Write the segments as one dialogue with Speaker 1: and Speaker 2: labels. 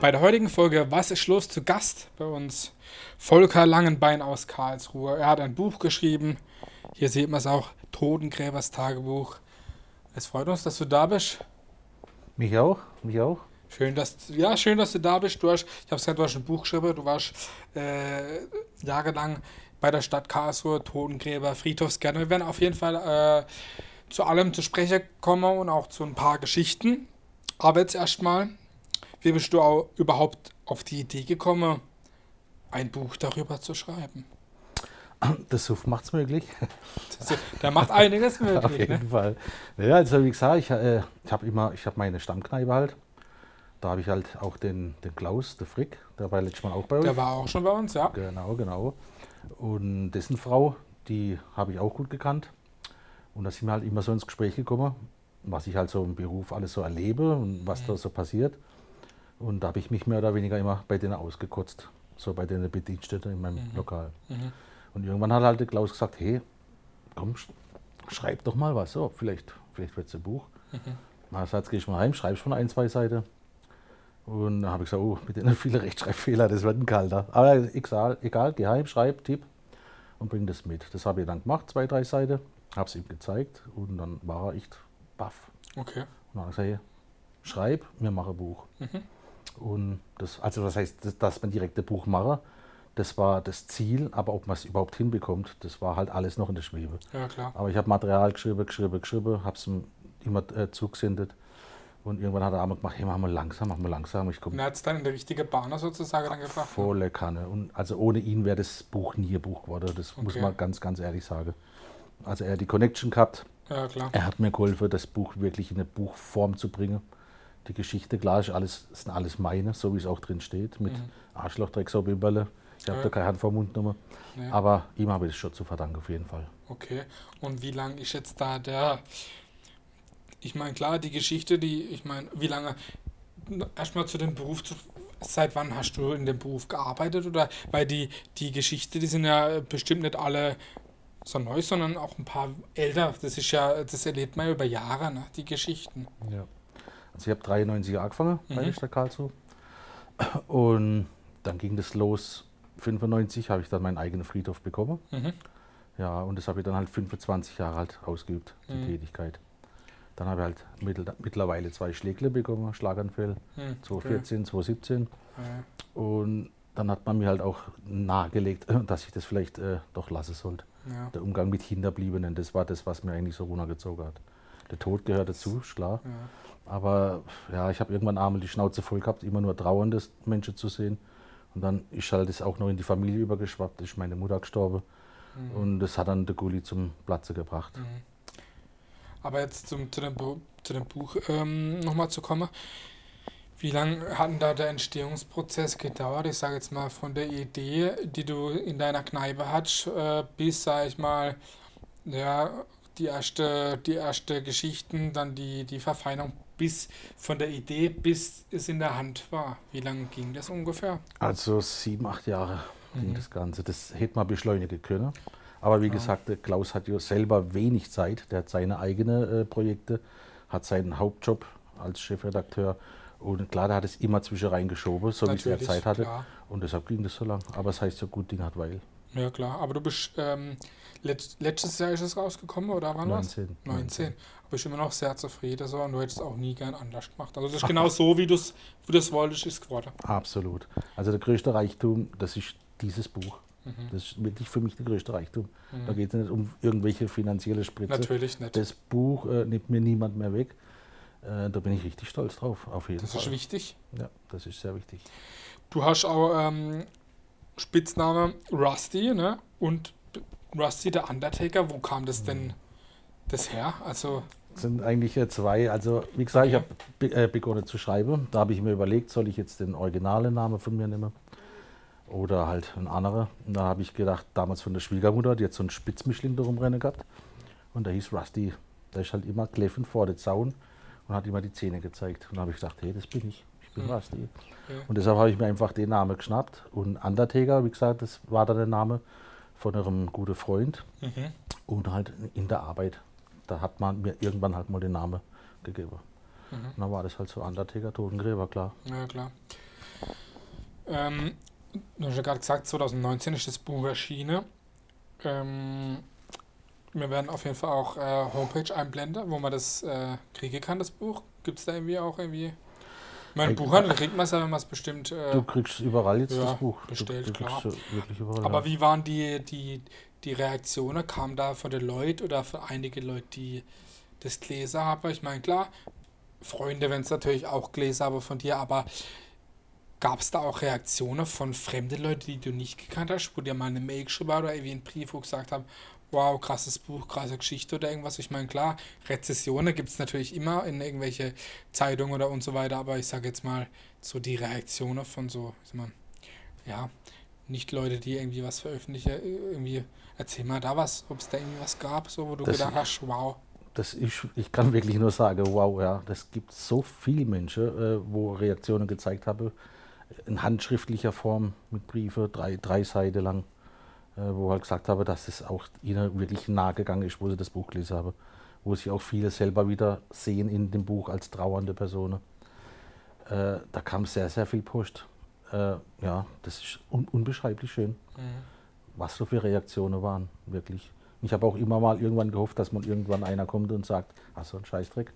Speaker 1: Bei der heutigen Folge Was ist los zu Gast bei uns Volker Langenbein aus Karlsruhe. Er hat ein Buch geschrieben. Hier sieht man es auch, Totengräbers Tagebuch. Es freut uns, dass du da bist.
Speaker 2: Mich auch, mich auch.
Speaker 1: Schön, dass ja schön, dass du da bist. Du hast, ich habe gesagt, du hast ein Buch geschrieben. Du warst äh, jahrelang bei der Stadt Karlsruhe, Totengräber, Friedhofsgärtner. Wir werden auf jeden Fall äh, zu allem zu sprechen kommen und auch zu ein paar Geschichten. Aber jetzt erstmal, wie bist du auch überhaupt auf die Idee gekommen, ein Buch darüber zu schreiben?
Speaker 2: Der Suff macht es möglich.
Speaker 1: Der macht einiges möglich.
Speaker 2: Auf jeden
Speaker 1: ne?
Speaker 2: Fall. Ja, also wie gesagt, ich, äh, ich habe immer, ich habe meine Stammkneipe halt. Da habe ich halt auch den, den Klaus, der Frick, der war letztes Mal auch bei euch.
Speaker 1: Der war auch schon bei uns, ja.
Speaker 2: Genau, genau. Und dessen Frau, die habe ich auch gut gekannt. Und da sind wir halt immer so ins Gespräch gekommen, was ich halt so im Beruf alles so erlebe und was da so passiert. Und da habe ich mich mehr oder weniger immer bei denen ausgekotzt. So bei den Bediensteten in meinem Lokal.
Speaker 1: Mhm.
Speaker 2: Und irgendwann hat halt der Klaus gesagt, hey, komm, sch- schreib doch mal was. So, vielleicht, vielleicht wird es ein Buch.
Speaker 1: Mhm.
Speaker 2: Na, jetzt gehe ich mal heim, schreibst von ein, zwei Seiten. Und dann habe ich gesagt, oh, mit denen viele Rechtschreibfehler, das wird ein kalter. Aber egal, egal geh heim, schreib, tipp und bring das mit. Das habe ich dann gemacht, zwei, drei Seiten, habe es ihm gezeigt und dann war er echt baff.
Speaker 1: Okay.
Speaker 2: Und dann habe ich gesagt, hey, schreib, wir machen ein Buch.
Speaker 1: Mhm.
Speaker 2: Und das, also das heißt, dass, dass man direkt ein Buch mache, das war das Ziel, aber ob man es überhaupt hinbekommt, das war halt alles noch in der Schwebe.
Speaker 1: Ja, klar.
Speaker 2: Aber ich habe Material geschrieben, geschrieben, geschrieben, habe es immer äh, zugesendet. Und irgendwann hat er einmal gemacht, hey, mach mal langsam, mach mal langsam. Ich
Speaker 1: Und er hat es dann in die richtige Bahn sozusagen dann gebracht. ne?
Speaker 2: volle Kanne. Und also ohne ihn wäre das Buch nie ein Buch geworden. Das muss
Speaker 1: Okay.
Speaker 2: man ganz, ganz ehrlich sagen. Also er hat die Connection gehabt.
Speaker 1: Ja, klar.
Speaker 2: Er hat mir geholfen, das Buch wirklich in eine Buchform zu bringen. Die Geschichte, klar, ist alles, ist alles meine, so wie es auch drin steht, mit Arschloch, Drecksau, Bimberle. Ich habe
Speaker 1: Mhm. Ja.
Speaker 2: da keine Hand vor Mund genommen.
Speaker 1: Nee.
Speaker 2: Aber ihm habe ich das schon zu verdanken, auf jeden Fall.
Speaker 1: Okay. Und wie lang ist jetzt da der. Ich meine, klar, die Geschichte, die, ich meine, wie lange. Erstmal zu dem Beruf, zu, seit wann hast du in dem Beruf gearbeitet? Oder weil die, die Geschichte, die sind ja bestimmt nicht alle so neu, sondern auch ein paar älter. Das ist ja, das erlebt man ja über Jahre, ne? die Geschichten.
Speaker 2: Ja. Also ich habe 93 angefangen bei
Speaker 1: Mhm.
Speaker 2: der Stadt Karlsruhe. Und dann ging das los. 95 habe ich dann meinen eigenen Friedhof bekommen.
Speaker 1: Mhm.
Speaker 2: Ja, und das habe ich dann halt 25 Jahre halt ausgeübt, die
Speaker 1: Mhm.
Speaker 2: Tätigkeit. Dann habe ich halt mittel, mittlerweile zwei Schlägle bekommen, Schlaganfälle,
Speaker 1: Hm,
Speaker 2: 2014, 2017.
Speaker 1: Ja,
Speaker 2: Und dann hat man mir halt auch nahegelegt, dass ich das vielleicht äh, doch lassen sollte.
Speaker 1: ja,
Speaker 2: Der Umgang mit Hinterbliebenen, das war das, was mir eigentlich so runtergezogen hat. Der Tod gehört dazu, klar.
Speaker 1: ja.
Speaker 2: Aber ja, ich habe irgendwann einmal die Schnauze voll gehabt, immer nur trauernde Menschen zu sehen. Und dann ist halt das auch noch in die Familie übergeschwappt, ist meine Mutter gestorben.
Speaker 1: Mhm.
Speaker 2: Und das hat dann der Gulli zum Platze gebracht.
Speaker 1: Mhm. Aber jetzt zum, zu, dem, Bu- zu dem Buch ähm, nochmal zu kommen. Wie lange hat denn da der Entstehungsprozess gedauert? Ich sage jetzt mal von der Idee, die du in deiner Kneipe hattest, äh, bis, sag ich mal, ja, die erste, die erste Geschichten, dann die, die Verfeinerung, bis von der Idee, bis es in der Hand war. Wie lange ging das ungefähr?
Speaker 2: Also sieben, acht Jahre ging
Speaker 1: Mhm.
Speaker 2: das Ganze. Das hätte man beschleunigen können. Aber wie
Speaker 1: Ja.
Speaker 2: gesagt, Klaus hat ja selber wenig Zeit. Der hat seine eigenen äh, Projekte, hat seinen Hauptjob als Chefredakteur. Und klar, der hat es immer zwischen reingeschoben, so wie es er Zeit hatte.
Speaker 1: Klar.
Speaker 2: Und deshalb ging das so lang. Aber es heißt ja gut, Ding hat weil.
Speaker 1: Ja, klar. Aber du bist, ähm, letzt, letztes Jahr ist es rausgekommen, oder wann war's?
Speaker 2: 19.
Speaker 1: 19. Aber ich bin immer noch sehr zufrieden so, und du hättest auch nie gern anders gemacht. Also das ist genau so, wie du es wie du's wolltest, ist geworden.
Speaker 2: Absolut. Also der größte Reichtum, das ist dieses Buch.
Speaker 1: Mhm.
Speaker 2: Das ist wirklich für mich der größte Reichtum. Da
Speaker 1: Mhm.
Speaker 2: geht es nicht um irgendwelche finanzielle Spritze.
Speaker 1: Natürlich nicht.
Speaker 2: Das Buch äh, nimmt mir niemand mehr weg. Äh, da bin ich richtig stolz drauf, auf jeden
Speaker 1: Das
Speaker 2: Fall.
Speaker 1: ist wichtig.
Speaker 2: Ja, das ist sehr wichtig.
Speaker 1: Du hast auch ähm, Spitzname Rusty, ne? Und Rusty der Undertaker, wo kam das denn das her? Also,
Speaker 2: sind eigentlich zwei. Also, wie gesagt, ich
Speaker 1: Okay.
Speaker 2: habe be äh, begonnen zu schreiben. Da habe ich mir überlegt, soll ich jetzt den originalen Namen von mir nehmen oder halt einen anderen. Und da habe ich gedacht, damals von der Schwiegermutter, die hat so einen Spitzmischling da rumrennen gehabt. Und der hieß Rusty. Der ist halt immer kläffend vor der Zaun und hat immer die Zähne gezeigt. Und da habe ich gedacht, hey, das bin ich. Bin
Speaker 1: Hm.
Speaker 2: Rusty.
Speaker 1: Okay.
Speaker 2: Und deshalb habe ich mir einfach den Namen geschnappt. Und Undertaker, wie gesagt, das war dann der Name von einem guten Freund.
Speaker 1: mhm.
Speaker 2: Und halt in der Arbeit. Da hat man mir irgendwann halt mal den Namen gegeben.
Speaker 1: Mhm.
Speaker 2: Und dann war das halt so Undertaker, Totengräber, klar.
Speaker 1: Ja, klar. Ähm, du hast ja gerade gesagt, 2019 ist das Buch erschienen. Ähm, wir werden auf jeden Fall auch äh, Homepage einblenden, wo man das äh, kriegen kann, das Buch. Gibt es da irgendwie auch irgendwie. Mein Buchhandel kriegt man es ja, wenn man es bestimmt. Äh,
Speaker 2: du kriegst überall jetzt
Speaker 1: ja,
Speaker 2: das Buch.
Speaker 1: bestellt,
Speaker 2: du, du
Speaker 1: klar.
Speaker 2: überall,
Speaker 1: Aber
Speaker 2: ja.
Speaker 1: wie waren die, die, die Reaktionen? Kam da von den Leuten oder von einigen Leuten, die das gelesen haben? Ich meine, klar, Freunde, wenn es natürlich auch gelesen haben von dir, aber gab es da auch Reaktionen von fremden Leuten, die du nicht gekannt hast, wo dir mal eine Mail geschrieben oder irgendwie einen Brief, wo gesagt haben, wow, krasses Buch, krasse Geschichte oder irgendwas. Ich meine, klar, Rezessionen gibt es natürlich immer in irgendwelche Zeitungen oder und so weiter, aber ich sage jetzt mal, so die Reaktionen von so, ich sag mal, ja, nicht Leute, die irgendwie was veröffentlichen, irgendwie, erzähl mal da was, ob es da irgendwie was gab, so, wo du
Speaker 2: Das-
Speaker 1: gedacht hast, wow.
Speaker 2: Das ist, ich kann wirklich nur sagen, wow, ja, das gibt so viele Menschen, äh, wo Reaktionen gezeigt haben, in handschriftlicher Form mit Briefe, drei, drei Seiten lang, äh, wo halt gesagt habe, dass es auch ihnen wirklich nahe gegangen ist, wo sie das Buch gelesen haben. Wo sich auch viele selber wieder sehen in dem Buch als trauernde Personen. Äh, da kam sehr, sehr viel Post. Äh, ja, das ist un unbeschreiblich schön,
Speaker 1: Mhm.
Speaker 2: was so für Reaktionen waren, wirklich. Ich habe auch immer mal irgendwann gehofft, dass man irgendwann einer kommt und sagt, ach so ein Scheißdreck.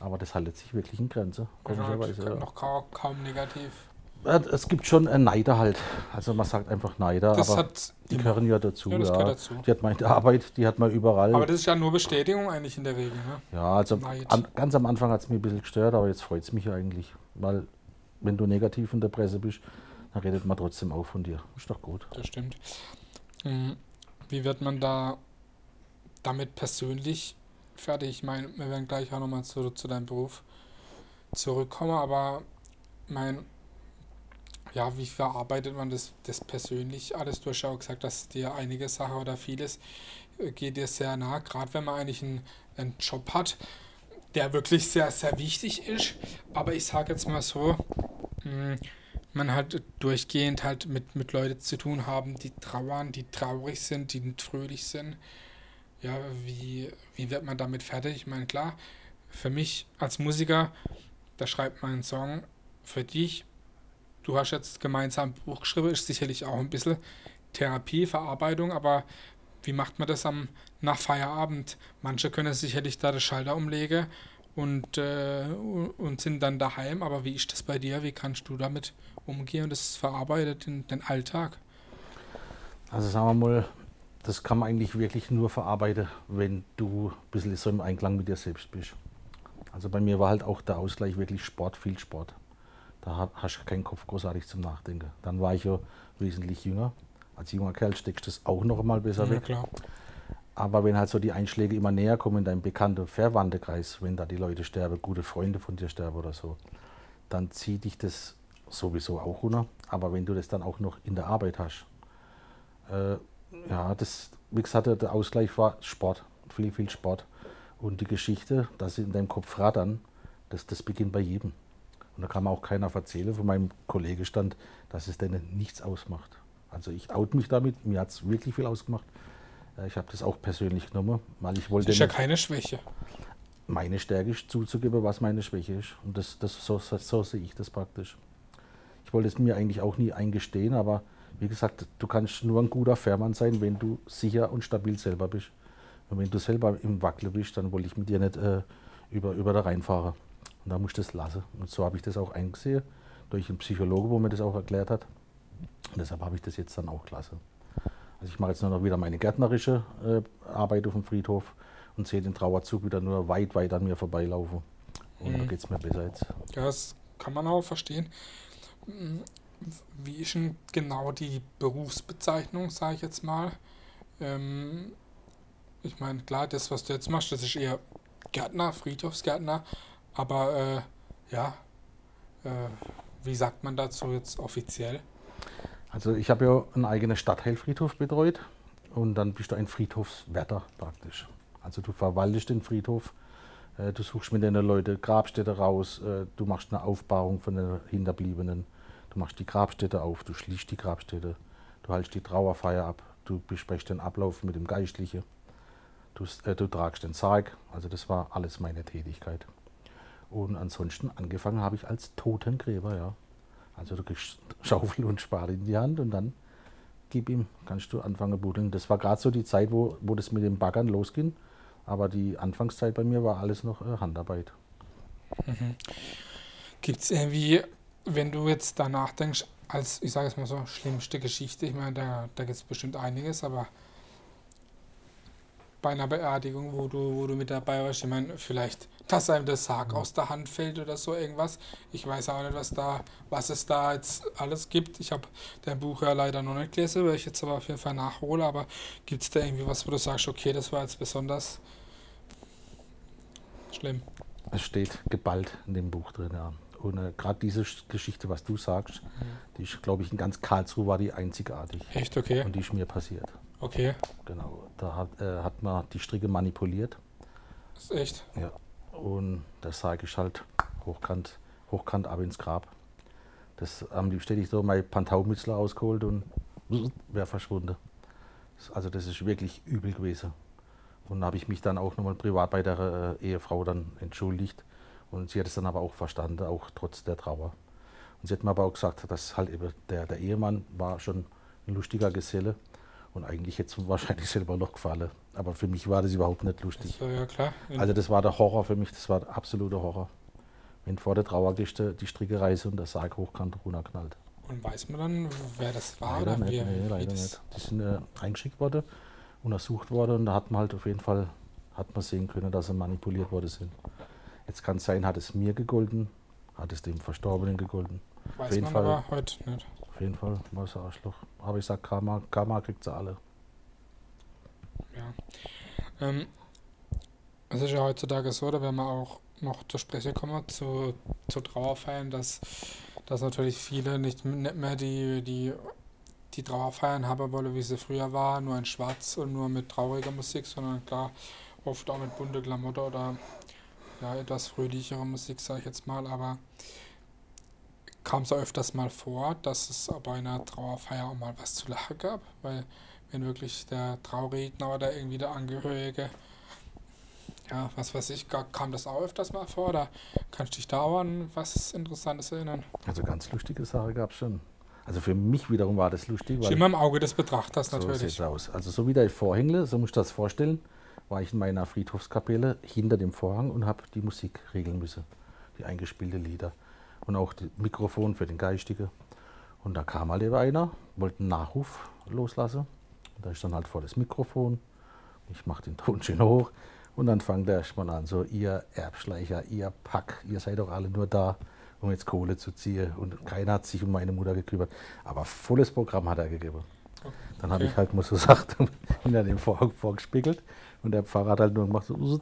Speaker 2: Aber das haltet sich wirklich in Grenze.
Speaker 1: Also,
Speaker 2: Ja.
Speaker 1: noch kaum negativ.
Speaker 2: Es gibt schon äh, Neider halt. Also man sagt einfach Neider,
Speaker 1: Das
Speaker 2: aber
Speaker 1: hat
Speaker 2: die gehören ja dazu.
Speaker 1: Ja, das
Speaker 2: ja.
Speaker 1: gehört dazu.
Speaker 2: Die hat man in der Arbeit, die hat man überall.
Speaker 1: Aber das ist ja nur Bestätigung eigentlich in der Regel, ne?
Speaker 2: ja, also an, ganz am Anfang hat es mich ein bisschen gestört, aber jetzt freut es mich eigentlich. Weil wenn du negativ in der Presse bist, dann redet man trotzdem auch von dir. Ist doch gut.
Speaker 1: Das stimmt. Mhm. Wie wird man da damit persönlich fertig? Ich meine, wir werden gleich auch nochmal zu, zu deinem Beruf zurückkommen, aber mein, ja, wie verarbeitet man das, das persönlich alles? Du hast ja auch gesagt, dass dir einige Sachen oder vieles äh, geht dir sehr nah, gerade wenn man eigentlich einen, einen Job hat, der wirklich sehr, sehr wichtig ist. Aber ich sage jetzt mal so, mh, man halt durchgehend halt mit, mit Leuten zu tun haben, die trauern, die traurig sind, die nicht fröhlich sind. Ja, wie, wie wird man damit fertig? Ich meine, klar, für mich als Musiker, da schreibt man einen Song für dich. Du hast jetzt gemeinsam ein Buch geschrieben, ist sicherlich auch ein bisschen Therapie, Verarbeitung, aber wie macht man das am nach Feierabend? Manche können sicherlich da den Schalter umlegen und, äh, und sind dann daheim, aber wie ist das bei dir? Wie kannst du damit umgehen und das verarbeitet in den Alltag?
Speaker 2: Also sagen wir mal, das kann man eigentlich wirklich nur verarbeiten, wenn du ein bisschen so im Einklang mit dir selbst bist. Also bei mir war halt auch der Ausgleich wirklich Sport, viel Sport. Da ha- hast du keinen Kopf großartig zum Nachdenken. Dann war ich ja wesentlich jünger. Als junger Kerl steckst du das auch noch mal besser
Speaker 1: Ja,
Speaker 2: weg.
Speaker 1: klar.
Speaker 2: Aber wenn halt so die Einschläge immer näher kommen in deinem bekannten Verwandtenkreis, wenn da die Leute sterben, gute Freunde von dir sterben oder so, dann zieht dich das sowieso auch runter. Aber wenn du das dann auch noch in der Arbeit hast, äh, ja, das, wie gesagt, der- der Ausgleich war Sport, viel, viel Sport. Und die Geschichte, dass sie in deinem Kopf rattern, das, das beginnt bei jedem. Und da kann mir auch keiner erzählen, von meinem Kollegen stand, dass es denen nichts ausmacht. Also ich out mich damit, mir hat es wirklich viel ausgemacht. Äh, Ich habe das auch persönlich genommen, weil ich wollte
Speaker 1: Das ist ja keine Schwäche.
Speaker 2: meine Stärke zuzugeben, was meine Schwäche ist. Und das, das, so, so, so sehe ich das praktisch. Ich wollte es mir eigentlich auch nie eingestehen, aber wie gesagt, du kannst nur ein guter Fährmann sein, wenn du sicher und stabil selber bist. Und wenn du selber im Wackel bist, dann wollte ich mit dir nicht äh, über, über da reinfahren. Und da musst du das lassen. Und so habe ich das auch eingesehen, durch einen Psychologe, wo mir das auch erklärt hat. Und deshalb habe ich das jetzt dann auch gelassen. Also ich mache jetzt nur noch wieder meine gärtnerische äh, Arbeit auf dem Friedhof und sehe den Trauerzug wieder nur weit, weit an mir vorbeilaufen. Und da
Speaker 1: Mhm.
Speaker 2: geht es mir besser jetzt.
Speaker 1: Ja, das kann man auch verstehen. Wie ist denn genau die Berufsbezeichnung, sage ich jetzt mal? Ähm, ich meine, klar, das, was du jetzt machst, das ist eher Gärtner, Friedhofsgärtner, aber äh, ja, äh, wie sagt man dazu jetzt offiziell?
Speaker 2: Also ich habe ja einen eigenen Stadtteilfriedhof betreut und dann bist du ein Friedhofswärter praktisch. Also du verwaltest den Friedhof, äh, du suchst mit den Leuten Grabstätte raus, äh, du machst eine Aufbahrung von den Hinterbliebenen, du machst die Grabstätte auf, du schließt die Grabstätte, du hältst die Trauerfeier ab, du besprichst den Ablauf mit dem Geistlichen, du, äh, du tragst den Sarg, also das war alles meine Tätigkeit. Und ansonsten angefangen habe ich als Totengräber, ja. Also du kriegst Schaufel und Spade in die Hand und dann gib ihm, kannst du anfangen buddeln. Das war gerade so die Zeit, wo, wo das mit dem Baggern losging. Aber die Anfangszeit bei mir war alles noch äh, Handarbeit.
Speaker 1: Mhm. Gibt es irgendwie, wenn du jetzt danach denkst, als, ich sage es mal so, schlimmste Geschichte, ich meine, da, da gibt es bestimmt einiges, aber bei einer Beerdigung, wo du, wo du mit dabei warst, ich meine, vielleicht, dass einem der Sarg aus der Hand fällt oder so irgendwas. Ich weiß auch nicht, was da, was es da jetzt alles gibt. Ich habe dein Buch ja leider noch nicht gelesen, weil ich jetzt aber auf jeden Fall nachhole, aber gibt es da irgendwie was, wo du sagst, okay, das war jetzt besonders schlimm?
Speaker 2: Es steht geballt in dem Buch drin, ja. Und äh, gerade diese Geschichte, was du sagst, mhm. die ist, glaube ich, in ganz Karlsruhe war die einzigartig.
Speaker 1: Echt, okay.
Speaker 2: Und die ist mir passiert.
Speaker 1: Okay.
Speaker 2: Genau, da hat, äh, hat man die Stricke manipuliert.
Speaker 1: Das ist echt?
Speaker 2: Ja. Und das sage ich halt hochkant, hochkant ab ins Grab. Das am liebsten hätte ich so mein Pantaumützler ausgeholt und wäre verschwunden. Also das ist wirklich übel gewesen. Und habe ich mich dann auch nochmal privat bei der äh, Ehefrau dann entschuldigt. Und sie hat es dann aber auch verstanden, auch trotz der Trauer. Und sie hat mir aber auch gesagt, dass halt eben der, der Ehemann war schon ein lustiger Geselle und eigentlich hätte es wahrscheinlich selber noch gefallen. Aber für mich war das überhaupt nicht lustig.
Speaker 1: So, ja, klar.
Speaker 2: Also das war der Horror für mich, das war der absolute Horror. Wenn vor der Trauergeste die Stricke reiße und der Sarg hochkant runterknallt.
Speaker 1: Und weiß man dann, wer das war?
Speaker 2: Leider nicht, wie, nee, leider nicht. Die sind äh, eingeschickt worden, untersucht worden und da hat man halt auf jeden Fall hat man sehen können, dass sie manipuliert worden sind. Jetzt kann es sein, hat es mir gegolten, hat es dem Verstorbenen gegolten.
Speaker 1: Weiß auf jeden man Fall, aber heute nicht.
Speaker 2: Auf jeden Fall ein Arschloch. Aber ich sag, Karma, Karma kriegt sie alle.
Speaker 1: Ja. Ähm, es ist ja heutzutage so, da werden wir auch noch zur Spreche kommen, zu, zu Trauerfeiern, dass, dass natürlich viele nicht, nicht mehr die, die, die Trauerfeiern haben wollen, wie sie früher war, nur in Schwarz und nur mit trauriger Musik, sondern klar, oft auch mit bunter Klamotte oder ja, etwas fröhlichere Musik, sage ich jetzt mal, aber kam es öfters mal vor, dass es bei einer Trauerfeier auch mal was zu lachen gab, weil wenn wirklich der Trauredner oder irgendwie der Angehörige, ja, was weiß ich, kam das auch öfters mal vor, oder kannst du dich da an was Interessantes erinnern?
Speaker 2: Also ganz lustige Sache gab es schon. Also für mich wiederum war das lustig.
Speaker 1: Weil immer im Auge des Betrachters natürlich.
Speaker 2: So aus. Also so wie der Vorhängle, so muss ich das vorstellen, war ich in meiner Friedhofskapelle hinter dem Vorhang und habe die Musik regeln müssen, die eingespielte Lieder und auch das Mikrofon für den Geistige. Und da kam halt eben einer, wollte einen Nachruf loslassen. Und da ist dann halt vor das Mikrofon. Ich mache den Ton schön hoch. Und dann fängt er erstmal an, so, ihr Erbschleicher, ihr Pack, ihr seid doch alle nur da, um jetzt Kohle zu ziehen. Und keiner hat sich um meine Mutter gekümmert. Aber volles Programm hat er gegeben. Dann habe ich halt, muss so gesagt, hinter dem Vorhang vorgespiegelt. Und der Pfarrer hat halt nur gemacht, so,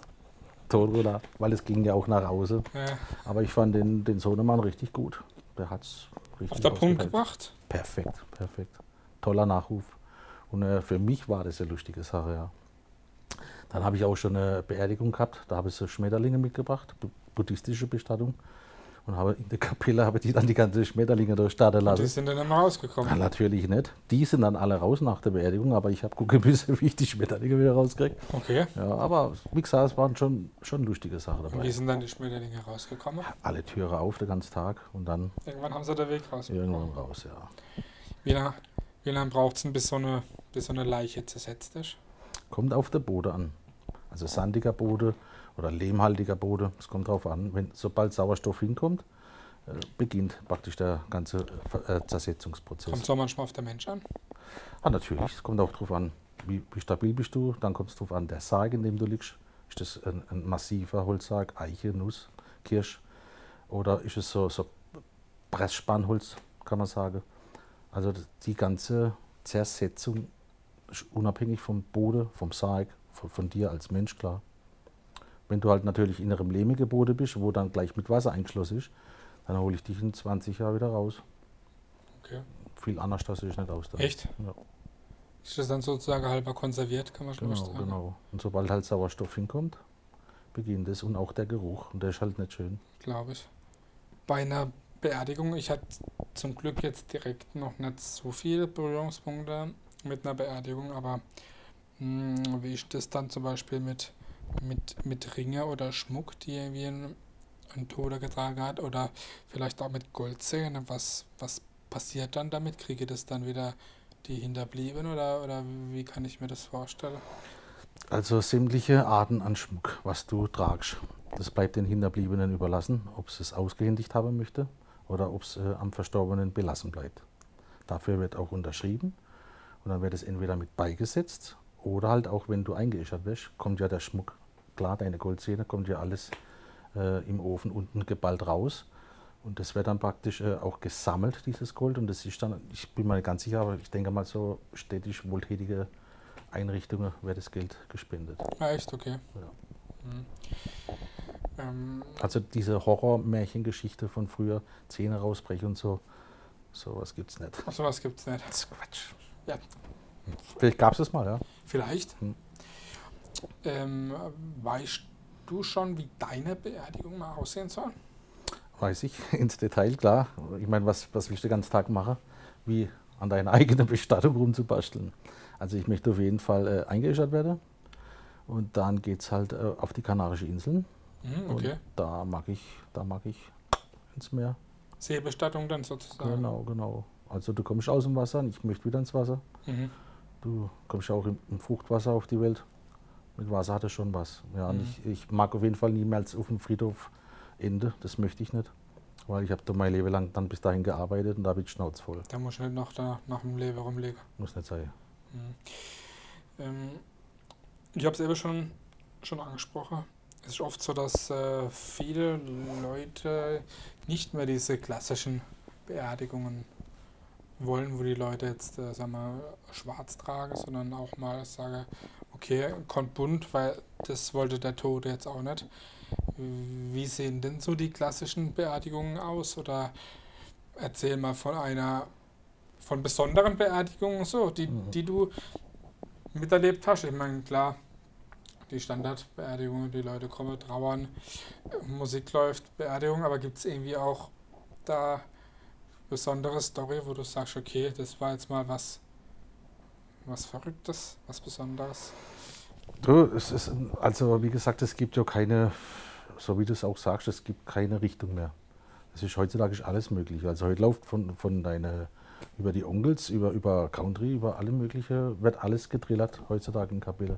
Speaker 2: Ton runter, weil es ging ja auch nach Hause. Ja. Aber ich fand den, den Sohnemann richtig gut. Der hat es richtig
Speaker 1: Auf der Punkt gebracht?
Speaker 2: Perfekt, perfekt. Toller Nachruf. Und äh, für mich war das eine lustige Sache, ja. Dann habe ich auch schon eine Beerdigung gehabt. Da habe ich so Schmetterlinge mitgebracht, buddhistische Bestattung und habe in der Kapelle habe die dann die ganzen Schmetterlinge durchstarten lassen. Und
Speaker 1: die sind dann immer rausgekommen? Ja,
Speaker 2: natürlich nicht. Die sind dann alle raus nach der Beerdigung, aber ich habe gucken müssen, wie ich die Schmetterlinge wieder rauskriege.
Speaker 1: Okay.
Speaker 2: Ja, aber wie gesagt, es waren schon, schon lustige Sachen dabei.
Speaker 1: Und wie sind dann die Schmetterlinge rausgekommen?
Speaker 2: Alle Türe auf, den ganzen Tag und dann...
Speaker 1: Irgendwann haben sie den Weg
Speaker 2: raus. Irgendwann raus, ja.
Speaker 1: Wie lange, wie lange braucht es bis so, eine, bis so eine Leiche zersetzt ist?
Speaker 2: Kommt auf der Boden an. Also sandiger Boden oder lehmhaltiger Boden, es kommt darauf an. Wenn, sobald Sauerstoff hinkommt, äh, beginnt praktisch der ganze äh, Zersetzungsprozess.
Speaker 1: Kommt es auch manchmal auf den Mensch an?
Speaker 2: Ah, natürlich. Es kommt auch darauf an, wie, wie, stabil bist du. Dann kommt es darauf an, der Sarg, in dem du liegst. Ist das ein, ein, massiver Holzsarg, Eiche, Nuss, Kirsch? Oder ist es so, so Pressspannholz, kann man sagen? Also die ganze Zersetzung ist unabhängig vom Boden, vom Sarg, von, von dir als Mensch, klar. Wenn du halt natürlich in einem lehmigen bist, wo dann gleich mit Wasser eingeschlossen ist, dann hole ich dich in 20 Jahren wieder raus.
Speaker 1: Okay.
Speaker 2: Viel anders das ich nicht aus.
Speaker 1: Dann. Echt?
Speaker 2: Ja.
Speaker 1: Ist das dann sozusagen halber konserviert, kann man schon
Speaker 2: genau, sagen? Genau. Und sobald halt Sauerstoff hinkommt, beginnt es und auch der Geruch. Und der ist halt nicht schön.
Speaker 1: Glaube ich. Bei einer Beerdigung, ich hatte zum Glück jetzt direkt noch nicht so viele Berührungspunkte mit einer Beerdigung, aber wie ist das dann zum Beispiel mit mit, mit Ringe oder Schmuck, die irgendwie ein Toter getragen hat oder vielleicht auch mit Goldzähnen. Was, was passiert dann damit? Kriege das dann wieder die Hinterblieben oder, oder wie kann ich mir das vorstellen?
Speaker 2: Also sämtliche Arten an Schmuck, was du tragst, das bleibt den Hinterbliebenen überlassen, ob sie es ausgehändigt haben möchte oder ob es äh, am Verstorbenen belassen bleibt. Dafür wird auch unterschrieben und dann wird es entweder mit beigesetzt oder halt auch, wenn du eingeäschert wirst, kommt ja der Schmuck, klar, deine Goldzähne, kommt ja alles äh, im Ofen unten geballt raus. Und das wird dann praktisch äh, auch gesammelt, dieses Gold. Und das ist dann, ich bin mal ganz sicher, aber ich denke mal so städtisch wohltätige Einrichtungen wird das Geld gespendet.
Speaker 1: Ah, echt, okay.
Speaker 2: Ja.
Speaker 1: Mhm. Ähm,
Speaker 2: Also diese Horror-Märchengeschichte von früher, Zähne rausbrechen und so, sowas gibt's nicht.
Speaker 1: ach, sowas gibt's nicht.
Speaker 2: Das ist Quatsch.
Speaker 1: Ja.
Speaker 2: Vielleicht gab es das mal, ja.
Speaker 1: Vielleicht.
Speaker 2: Hm.
Speaker 1: Ähm, weißt du schon, wie deine Beerdigung mal aussehen soll?
Speaker 2: Weiß ich, ins Detail, klar. Ich meine, was, was willst du den ganzen Tag machen? Wie an deiner eigenen Bestattung rumzubasteln. Also ich möchte auf jeden Fall äh, eingeäschert werden. Und dann geht es halt äh, auf die Kanarischen Inseln.
Speaker 1: Mhm,
Speaker 2: Und
Speaker 1: okay.
Speaker 2: da mag ich, da mag ich ins Meer.
Speaker 1: Seebestattung dann sozusagen.
Speaker 2: Genau, genau. Also du kommst aus dem Wasser und ich möchte wieder ins Wasser.
Speaker 1: Mhm.
Speaker 2: Du kommst ja auch im, im Fruchtwasser auf die Welt. Mit Wasser hat es schon was. Ja,
Speaker 1: Mhm.
Speaker 2: ich, ich mag auf jeden Fall niemals auf dem Friedhof Ende. Das möchte ich nicht. Weil ich habe da mein Leben lang dann bis dahin gearbeitet und da bin ich schnauzvoll.
Speaker 1: Da muss ich nicht noch da nach dem Leben rumlegen.
Speaker 2: Muss nicht sein.
Speaker 1: Mhm. Ähm, ich habe es eben schon, schon angesprochen. Es ist oft so, dass äh, viele Leute nicht mehr diese klassischen Beerdigungen wollen, wo die Leute jetzt, äh, sagen wir, schwarz tragen, sondern auch mal sagen, okay, kommt bunt, weil das wollte der Tote jetzt auch nicht. Wie sehen denn so die klassischen Beerdigungen aus? Oder erzähl mal von einer, von besonderen Beerdigungen so, die,
Speaker 2: Mhm.
Speaker 1: die du miterlebt hast. Ich meine, klar, die Standardbeerdigungen, die Leute kommen, trauern, Musik läuft, Beerdigung, aber gibt es irgendwie auch da besondere Story, wo du sagst, okay, das war jetzt mal was, was Verrücktes, was Besonderes?
Speaker 2: Du, es ist, also wie gesagt, es gibt ja keine, so wie du es auch sagst, es gibt keine Richtung mehr. Es ist heutzutage ist alles möglich. Also heute läuft von, von deine, über die Onkels, über, über Country, über alle mögliche, wird alles getrillert heutzutage in Kapelle.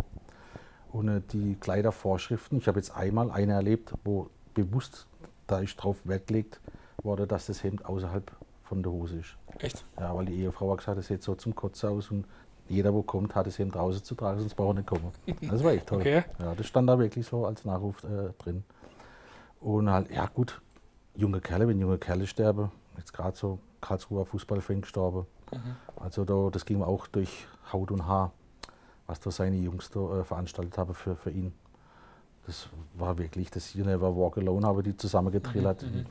Speaker 2: Ohne die Kleidervorschriften. Ich habe jetzt einmal eine erlebt, wo bewusst, da ist drauf Wert gelegt wurde, dass das Hemd außerhalb von der Hose ist.
Speaker 1: Echt?
Speaker 2: Ja, weil die Ehefrau hat gesagt, das sieht so zum Kotzen aus und jeder, wo kommt, hat das Hemd draußen zu tragen, sonst braucht er nicht kommen. Das war echt toll.
Speaker 1: Okay.
Speaker 2: Ja, das stand da wirklich so als Nachruf äh, drin. Und halt, ja gut, junge Kerle, wenn junge Kerle sterben, jetzt gerade so Karlsruher Fußballfan gestorben.
Speaker 1: Mhm.
Speaker 2: Also da, das ging auch durch Haut und Haar, was da seine Jungs da äh, veranstaltet haben für, für ihn. Das war wirklich, das You Never Walk Alone haben die zusammen getrillert.
Speaker 1: Mhm, mhm.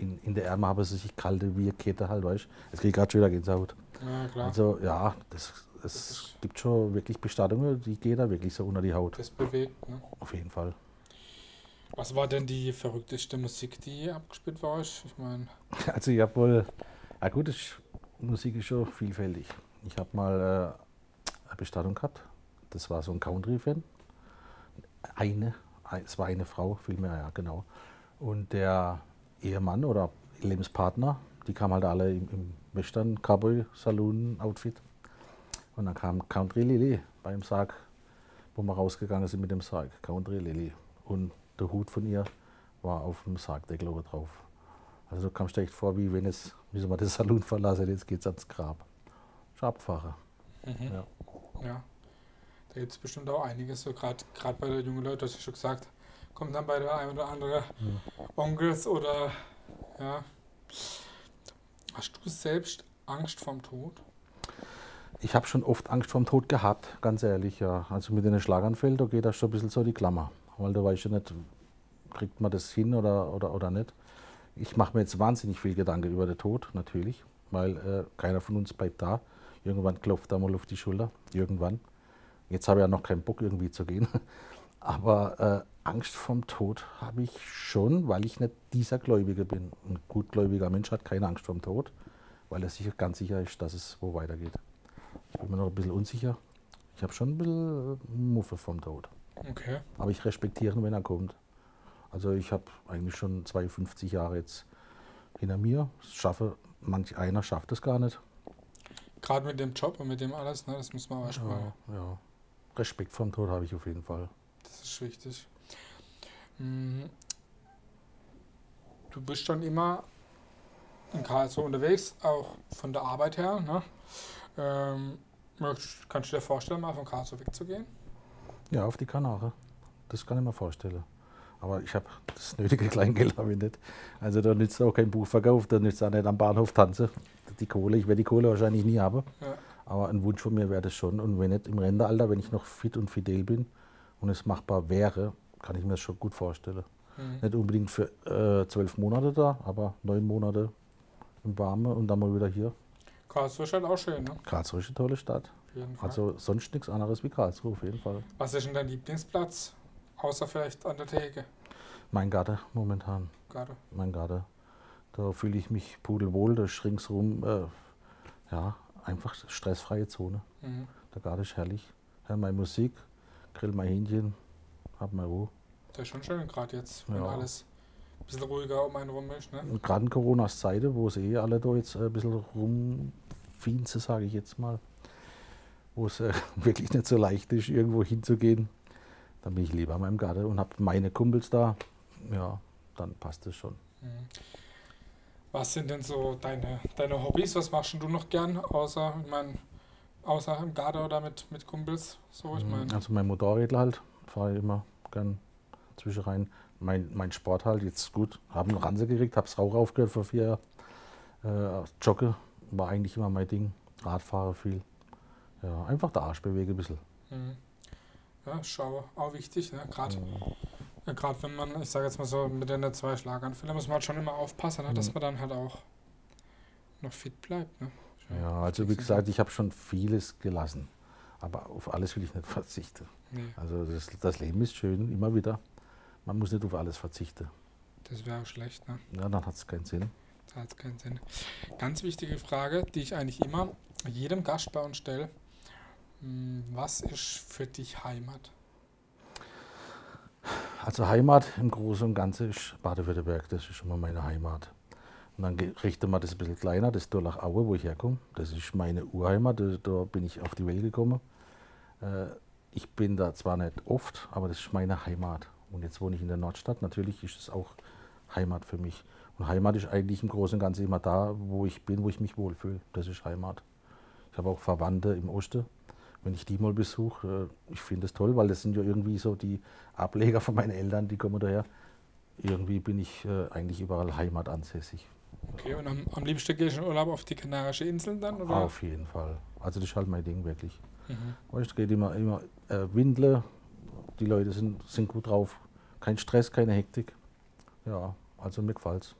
Speaker 2: In, in der Ärmel haben sie sich kalte wie Kette halt, weißt du. Es geht gerade schon wieder Gänsehaut.
Speaker 1: Ja, klar.
Speaker 2: Also ja, das,
Speaker 1: Das
Speaker 2: es gibt schon wirklich Bestattungen, die gehen da wirklich so unter die Haut.
Speaker 1: das bewegt, ne?
Speaker 2: Auf jeden Fall.
Speaker 1: Was war denn die verrückteste Musik, die abgespielt war? Ich meine,
Speaker 2: Also ich habe wohl, ja gut, ist, Musik ist schon vielfältig. Ich habe mal äh, eine Bestattung gehabt. Das war so ein Country-Fan. Eine, ein- es war eine Frau, vielmehr, ja genau. Und der Ehemann oder Lebenspartner, die kamen halt alle im, im Western Cowboy Saloon Outfit. Und dann kam Country Lily beim Sarg, wo wir rausgegangen sind mit dem Sarg. Country Lily. Und der Hut von ihr war auf dem Sargdeckel oben drauf. Also du kamst dir echt vor, wie wenn es, wie soll man den Salon verlassen, jetzt geht's ans Grab. Schabfahrer.
Speaker 1: mhm.
Speaker 2: Ja.
Speaker 1: Ja, da gibt es bestimmt auch einiges, so gerade bei den jungen Leuten, hast du schon gesagt, kommt dann bei der ein oder andere Onkels oder ja. Hast du selbst Angst vorm Tod?
Speaker 2: Ich habe schon oft Angst vorm Tod gehabt, ganz ehrlich, ja. Also mit den Schlaganfällen, da geht das schon ein bisschen so die Klammer. Weil du weißt ja nicht, kriegt man das hin oder, oder, oder nicht. Ich mache mir jetzt wahnsinnig viel Gedanken über den Tod, natürlich, weil äh, keiner von uns bleibt da. Irgendwann klopft er mal auf die Schulter, irgendwann. Jetzt habe ich ja noch keinen Bock, irgendwie zu gehen. Aber äh, Angst vorm Tod habe ich schon, weil ich nicht dieser Gläubige bin. Ein gutgläubiger Mensch hat keine Angst vorm Tod, weil er sich ganz sicher ist, dass es wo weitergeht. Ich bin mir noch ein bisschen unsicher. Ich habe schon ein bisschen Muffe vom Tod.
Speaker 1: Okay.
Speaker 2: Aber ich respektiere ihn, wenn er kommt. Also ich habe eigentlich schon 52 Jahre jetzt hinter mir. Das schaffe, manch einer schafft es gar nicht.
Speaker 1: Gerade mit dem Job und mit dem alles, ne, das muss man erstmal.
Speaker 2: Ja, ja. Respekt vom Tod habe ich auf jeden Fall.
Speaker 1: Ist wichtig. Mhm. Du bist schon immer in Karlsruhe unterwegs, auch von der Arbeit her. Ne? Ähm, kannst du dir vorstellen, mal von Karlsruhe wegzugehen?
Speaker 2: Ja, auf die Kanare. Das kann ich mir vorstellen. Aber ich habe das nötige Kleingeld habe ich nicht. Also da nützt auch kein Buchverkauf, da nützt auch nicht am Bahnhof tanzen. Die Kohle, ich werde die Kohle wahrscheinlich nie haben.
Speaker 1: Ja.
Speaker 2: Aber ein Wunsch von mir wäre das schon. Und wenn nicht im Rentenalter, wenn ich noch fit und fidel bin und es machbar wäre, kann ich mir das schon gut vorstellen.
Speaker 1: Mhm.
Speaker 2: Nicht unbedingt für äh, zwölf Monate da, aber neun Monate im Warme und dann mal wieder hier.
Speaker 1: Karlsruhe ist halt auch schön, ne?
Speaker 2: Karlsruhe ist eine tolle Stadt. Also sonst nichts anderes wie Karlsruhe auf jeden Fall.
Speaker 1: Was ist denn dein Lieblingsplatz? Außer vielleicht an der Theke.
Speaker 2: Mein Garten momentan.
Speaker 1: Gerade.
Speaker 2: mein Garten. Da fühle ich mich pudelwohl, da ist ringsrum, äh, ja, einfach stressfreie Zone.
Speaker 1: Mhm.
Speaker 2: Der Garten ist herrlich. Hör meine Musik, grill mein Hähnchen, hab mal Ruhe.
Speaker 1: Das ist schon schön, gerade jetzt, wenn
Speaker 2: Ja.
Speaker 1: alles ein bisschen ruhiger um einen rum ist. Ne?
Speaker 2: Und gerade in Coronas Zeiten, wo es eh alle da jetzt äh, ein bisschen rumfienzen, sage ich jetzt mal, wo es äh, wirklich nicht so leicht ist, irgendwo hinzugehen, dann bin ich lieber in meinem Garten und habe meine Kumpels da. Ja, dann passt es schon.
Speaker 1: Mhm. Was sind denn so deine, deine Hobbys? Was machst du noch gern, außer, ich mein, außer im Garten oder mit, mit Kumpels? So, ich meine,
Speaker 2: Also mein Motorrädler halt, fahre ich immer gern zwischen rein. Mein, mein Sport halt, jetzt gut, habe einen Ranse gekriegt, habe das Rauch aufgehört vor vier Jahren. Äh, Jogge war eigentlich immer mein Ding. Radfahre viel. Ja, einfach der Arsch bewege ein bisschen.
Speaker 1: mhm. ja, schau, auch wichtig, ne? Gerade
Speaker 2: Mhm.
Speaker 1: ja, wenn man, ich sage jetzt mal so, mit den zwei Schlaganfällen muss man halt schon immer aufpassen, ne? dass
Speaker 2: Mhm.
Speaker 1: man dann halt auch noch fit bleibt. Ne?
Speaker 2: Ja, also wie gesagt, ich habe schon vieles gelassen. Aber auf alles will ich nicht verzichten.
Speaker 1: Nee,
Speaker 2: Also das, das Leben ist schön, immer wieder. Man muss nicht auf alles verzichten.
Speaker 1: das wäre schlecht, ne?
Speaker 2: Ja, dann hat es keinen Sinn.
Speaker 1: Da hat keinen Sinn. Ganz wichtige Frage, die ich eigentlich immer jedem Gast bei uns stelle. Hm, Was ist für dich Heimat?
Speaker 2: Also Heimat im Großen und Ganzen ist Baden-Württemberg, das ist immer meine Heimat. Und dann richten wir das ein bisschen kleiner, das Dorlach-Aue, wo ich herkomme. Das ist meine Urheimat, da, da bin ich auf die Welt gekommen. Äh, ich bin da zwar nicht oft, aber das ist meine Heimat. Und jetzt wohne ich in der Nordstadt, natürlich ist es auch Heimat für mich. Und Heimat ist eigentlich im Großen und Ganzen immer da, wo ich bin, wo ich mich wohlfühle. Das ist Heimat. Ich habe auch Verwandte im Osten. Wenn ich die mal besuche, äh, ich finde es toll, weil das sind ja irgendwie so die Ableger von meinen Eltern, die kommen daher. Irgendwie bin ich äh, eigentlich überall Heimat ansässig.
Speaker 1: Okay, und am, am liebsten gehst du in Urlaub auf die Kanarischen Inseln dann? Oder?
Speaker 2: Auf jeden Fall. Also das ist halt mein Ding wirklich.
Speaker 1: Mhm.
Speaker 2: Weißt, es geht immer, immer äh, Windle, die Leute sind, sind gut drauf. Kein Stress, keine Hektik. Ja, also mir gefällt's.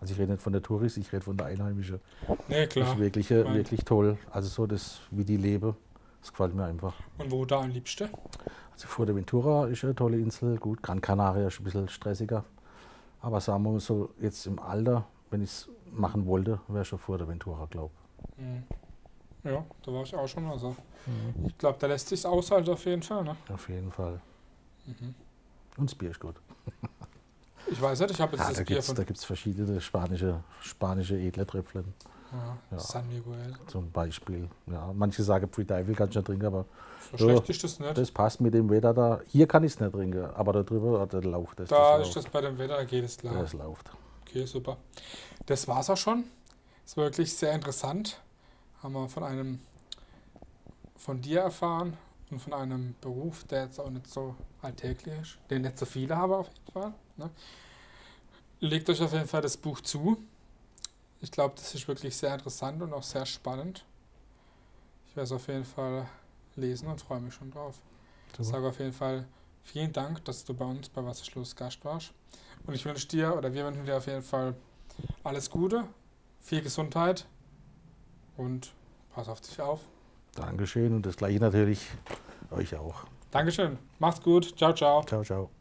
Speaker 2: Also ich rede nicht von der Tourist, ich rede von der Einheimischen.
Speaker 1: Nee,
Speaker 2: Das
Speaker 1: klar.
Speaker 2: ist wirklich, äh,
Speaker 1: Meint.
Speaker 2: wirklich toll. Also so das, wie die leben, das gefällt mir einfach.
Speaker 1: Und wo da am liebsten?
Speaker 2: Also Fuerteventura ist eine tolle Insel, gut. Gran Canaria ist ein bisschen stressiger. Aber sagen wir mal so, jetzt im Alter, wenn ich es machen wollte, wäre schon Fuerteventura, glaube
Speaker 1: Mhm. Ja, da war ich auch schon. Also
Speaker 2: ich.
Speaker 1: ich glaube, da lässt sich aushalten auf jeden Fall. Ne?
Speaker 2: Auf jeden Fall.
Speaker 1: Mhm.
Speaker 2: Und das Bier ist gut.
Speaker 1: Ich weiß nicht, ich habe jetzt
Speaker 2: Ja,
Speaker 1: das
Speaker 2: da
Speaker 1: Bier
Speaker 2: gibt es
Speaker 1: von
Speaker 2: da verschiedene spanische, spanische edle Tröpfchen
Speaker 1: ja,
Speaker 2: Ja.
Speaker 1: San Miguel.
Speaker 2: zum Beispiel. Ja, manche sagen, Free Dive kann ich nicht trinken, aber
Speaker 1: So schlecht ist das nicht.
Speaker 2: das passt mit dem Wetter da. Hier kann ich es nicht trinken, aber da drüber, da läuft es.
Speaker 1: da
Speaker 2: das
Speaker 1: ist
Speaker 2: läuft.
Speaker 1: das bei dem Wetter, geht es klar.
Speaker 2: Das läuft.
Speaker 1: Okay, super. Das war's auch schon. Es war wirklich sehr interessant. Haben wir von einem von dir erfahren und von einem Beruf, der jetzt auch nicht so alltäglich ist, den nicht so viele haben auf jeden Fall. Ne? Legt euch auf jeden Fall das Buch zu. Ich glaube, das ist wirklich sehr interessant und auch sehr spannend. Ich werde es auf jeden Fall lesen und freue mich schon drauf. Ich
Speaker 2: Super.
Speaker 1: sage auf jeden Fall vielen Dank, dass du bei uns bei Wasserschluss Gast warst. Und ich wünsche dir oder wir wünschen dir auf jeden Fall alles Gute, viel Gesundheit und pass auf dich auf.
Speaker 2: Dankeschön und das gleiche natürlich euch auch.
Speaker 1: Dankeschön. Macht's gut. Ciao, ciao.
Speaker 2: Ciao, ciao.